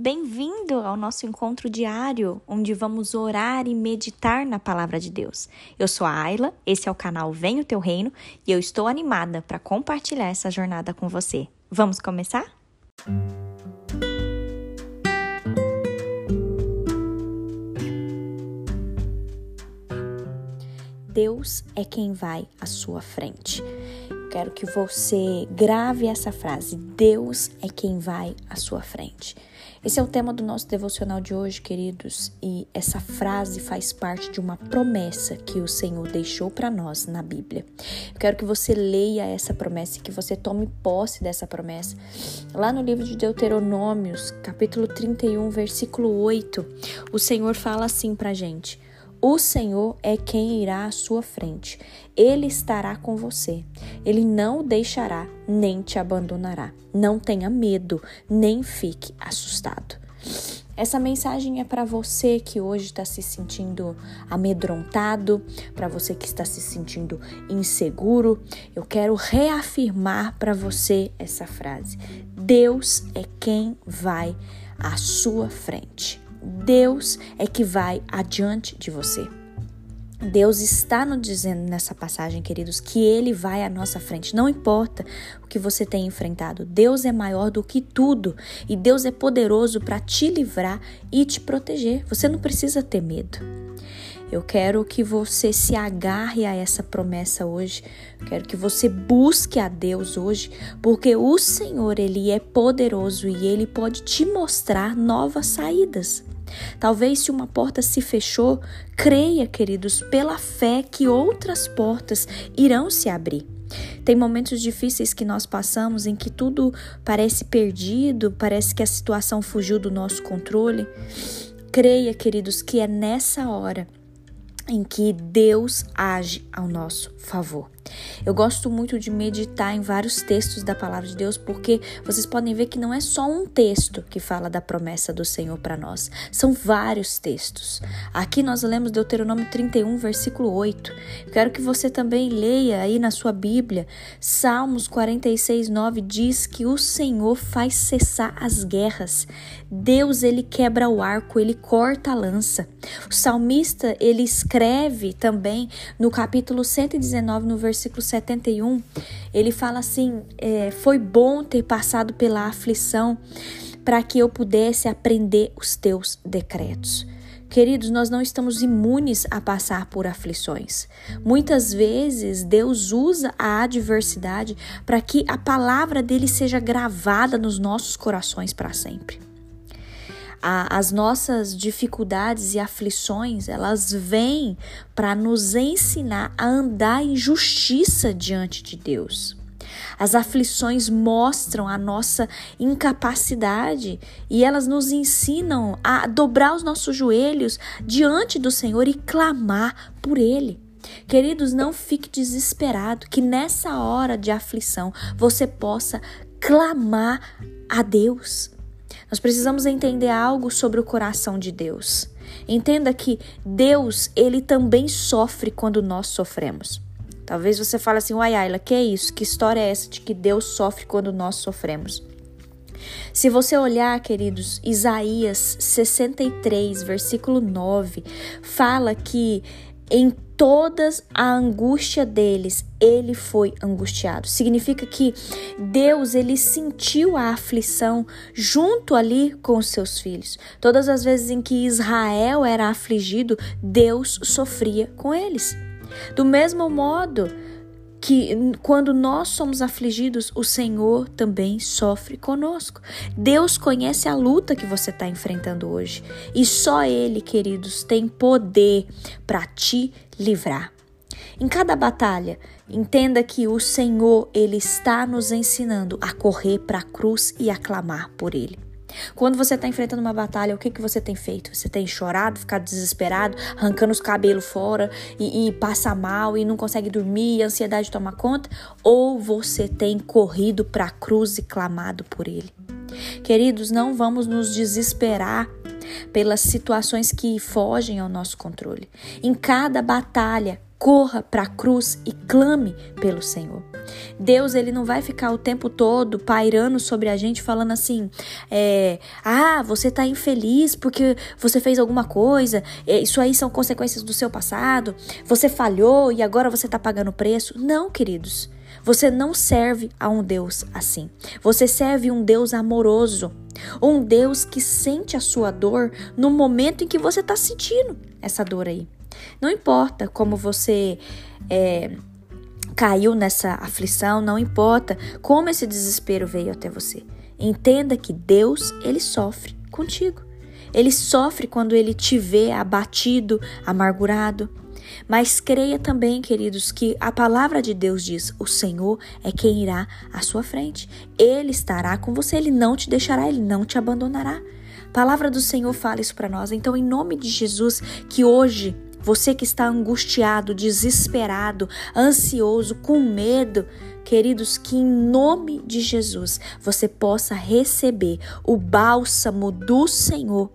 Bem-vindo ao nosso encontro diário, onde vamos orar e meditar na palavra de Deus. Eu sou a Ayla, esse é o canal Vem o Teu Reino e eu estou animada para compartilhar essa jornada com você. Vamos começar? Deus é quem vai à sua frente. Quero que você grave essa frase: Deus é quem vai à sua frente. Esse é o tema do nosso devocional de hoje, queridos, e essa frase faz parte de uma promessa que o Senhor deixou para nós na Bíblia. Eu quero que você leia essa promessa e que você tome posse dessa promessa. Lá no livro de Deuteronômios, capítulo 31, versículo 8, o Senhor fala assim pra gente: o Senhor é quem irá à sua frente. Ele estará com você. Ele não o deixará, nem te abandonará. Não tenha medo, nem fique assustado. Essa mensagem é para você que hoje está se sentindo amedrontado, para você que está se sentindo inseguro. Eu quero reafirmar para você essa frase: Deus é quem vai à sua frente. Deus é que vai adiante de você. Deus está nos dizendo nessa passagem, queridos, que Ele vai à nossa frente. Não importa o que você tem enfrentado, Deus é maior do que tudo e Deus é poderoso para te livrar e te proteger. Você não precisa ter medo. Eu quero que você se agarre a essa promessa hoje. Eu quero que você busque a Deus hoje, porque o Senhor, ele é poderoso e ele pode te mostrar novas saídas. Talvez se uma porta se fechou, creia, queridos, pela fé que outras portas irão se abrir. Tem momentos difíceis que nós passamos em que tudo parece perdido, parece que a situação fugiu do nosso controle. Creia, queridos, que é nessa hora em que Deus age ao nosso favor. Eu gosto muito de meditar em vários textos da palavra de Deus, porque vocês podem ver que não é só um texto que fala da promessa do Senhor para nós, são vários textos. Aqui nós lemos Deuteronômio 31, versículo 8. Eu quero que você também leia aí na sua Bíblia. Salmos 46, 9 diz que o Senhor faz cessar as guerras. Deus, ele quebra o arco, ele corta a lança. O salmista, ele escreve também no capítulo 119, no versículo versículo 71, ele fala assim: é, Foi bom ter passado pela aflição para que eu pudesse aprender os teus decretos. Queridos, nós não estamos imunes a passar por aflições. Muitas vezes Deus usa a adversidade para que a palavra dele seja gravada nos nossos corações para sempre a, as nossas dificuldades e aflições, elas vêm para nos ensinar a andar em justiça diante de Deus. As aflições mostram a nossa incapacidade e elas nos ensinam a dobrar os nossos joelhos diante do Senhor e clamar por Ele. Queridos, não fique desesperado, que nessa hora de aflição você possa clamar a Deus. Nós precisamos entender algo sobre o coração de Deus. Entenda que Deus, ele também sofre quando nós sofremos. Talvez você fale assim, uai, Ayla, que é isso? Que história é essa de que Deus sofre quando nós sofremos? Se você olhar, queridos, Isaías 63, versículo 9, fala que em todas a angústia deles, ele foi angustiado. Significa que Deus ele sentiu a aflição junto ali com os seus filhos. Todas as vezes em que Israel era afligido, Deus sofria com eles. Do mesmo modo, que quando nós somos afligidos, o Senhor também sofre conosco. Deus conhece a luta que você está enfrentando hoje e só Ele, queridos, tem poder para te livrar. Em cada batalha, entenda que o Senhor ele está nos ensinando a correr para a cruz e a clamar por Ele. Quando você está enfrentando uma batalha, o que, que você tem feito? Você tem chorado, ficado desesperado, arrancando os cabelos fora e, e passa mal e não consegue dormir e a ansiedade toma conta? Ou você tem corrido para a cruz e clamado por Ele? Queridos, não vamos nos desesperar pelas situações que fogem ao nosso controle. Em cada batalha, corra para a cruz e clame pelo Senhor. Deus ele não vai ficar o tempo todo pairando sobre a gente falando assim, é, ah, você está infeliz porque você fez alguma coisa, é, isso aí são consequências do seu passado, você falhou e agora você está pagando preço. Não, queridos. Você não serve a um Deus assim. Você serve um Deus amoroso, um Deus que sente a sua dor no momento em que você está sentindo essa dor aí. Não importa como você é, caiu nessa aflição, não importa como esse desespero veio até você. Entenda que Deus, ele sofre contigo. Ele sofre quando ele te vê abatido, amargurado. Mas creia também, queridos, que a palavra de Deus diz: o Senhor é quem irá à sua frente. Ele estará com você, ele não te deixará, ele não te abandonará. A palavra do Senhor fala isso para nós. Então, em nome de Jesus, que hoje você que está angustiado, desesperado, ansioso, com medo, queridos, que em nome de Jesus você possa receber o bálsamo do Senhor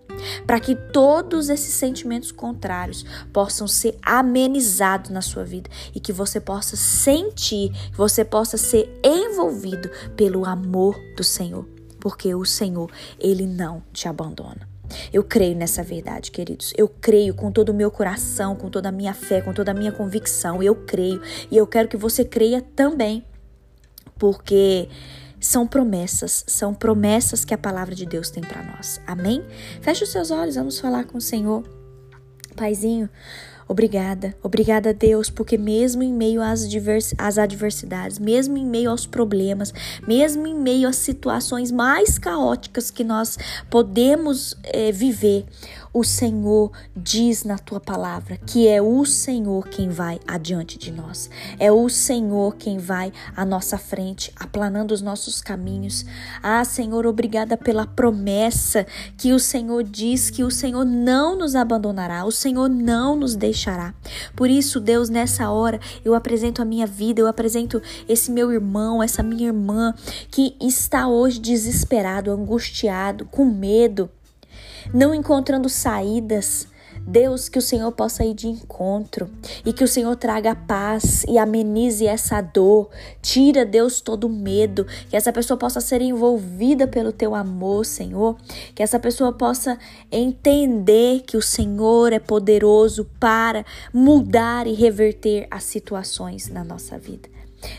para que todos esses sentimentos contrários possam ser amenizados na sua vida e que você possa sentir, que você possa ser envolvido pelo amor do Senhor, porque o Senhor, ele não te abandona. Eu creio nessa verdade, queridos. Eu creio com todo o meu coração, com toda a minha fé, com toda a minha convicção. Eu creio e eu quero que você creia também, porque são promessas, são promessas que a palavra de Deus tem para nós. Amém? Feche os seus olhos, vamos falar com o Senhor. Paizinho, Obrigada, obrigada a Deus, porque mesmo em meio às, às adversidades, mesmo em meio aos problemas, mesmo em meio às situações mais caóticas que nós podemos é, viver, o Senhor diz na tua palavra que é o Senhor quem vai adiante de nós. É o Senhor quem vai à nossa frente, aplanando os nossos caminhos. Ah, Senhor, obrigada pela promessa que o Senhor diz que o Senhor não nos abandonará, o Senhor não nos deixará. Por isso, Deus, nessa hora, eu apresento a minha vida, eu apresento esse meu irmão, essa minha irmã que está hoje desesperado, angustiado, com medo não encontrando saídas. Deus, que o Senhor possa ir de encontro e que o Senhor traga paz e amenize essa dor. Tira, Deus, todo medo. Que essa pessoa possa ser envolvida pelo teu amor, Senhor. Que essa pessoa possa entender que o Senhor é poderoso para mudar e reverter as situações na nossa vida.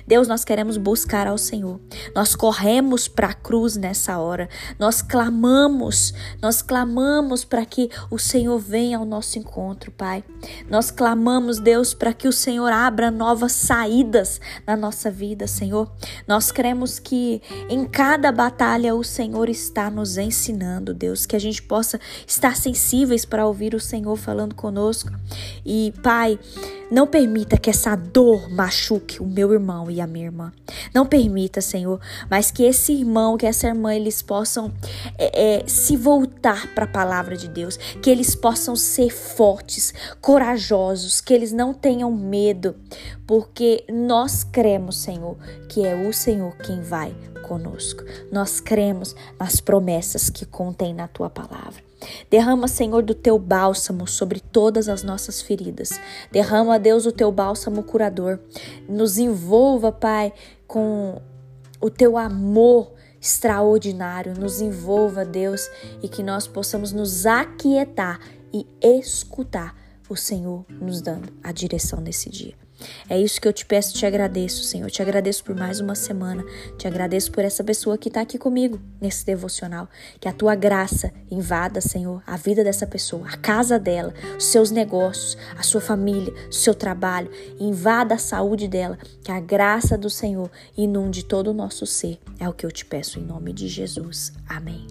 Deus, nós queremos buscar ao Senhor. Nós corremos para a cruz nessa hora. Nós clamamos, nós clamamos para que o Senhor venha ao nosso encontro, Pai. Nós clamamos, Deus, para que o Senhor abra novas saídas na nossa vida, Senhor. Nós cremos que em cada batalha o Senhor está nos ensinando, Deus, que a gente possa estar sensíveis para ouvir o Senhor falando conosco. E, Pai, não permita que essa dor machuque o meu irmão e a minha irmã. Não permita, Senhor, mas que esse irmão, que essa irmã, eles possam é, é, se voltar para a palavra de Deus, que eles possam ser fortes, corajosos, que eles não tenham medo, porque nós cremos, Senhor, que é o Senhor quem vai conosco. Nós cremos nas promessas que contém na tua palavra. Derrama, Senhor, do teu bálsamo sobre todas as nossas feridas. Derrama, Deus, o teu bálsamo curador. Nos envolva, Pai, com o teu amor extraordinário. Nos envolva, Deus, e que nós possamos nos aquietar e escutar o Senhor nos dando a direção nesse dia. É isso que eu te peço, te agradeço, Senhor. Te agradeço por mais uma semana. Te agradeço por essa pessoa que está aqui comigo nesse devocional. Que a tua graça invada, Senhor, a vida dessa pessoa, a casa dela, os seus negócios, a sua família, o seu trabalho. Invada a saúde dela. Que a graça do Senhor inunde todo o nosso ser. É o que eu te peço em nome de Jesus. Amém.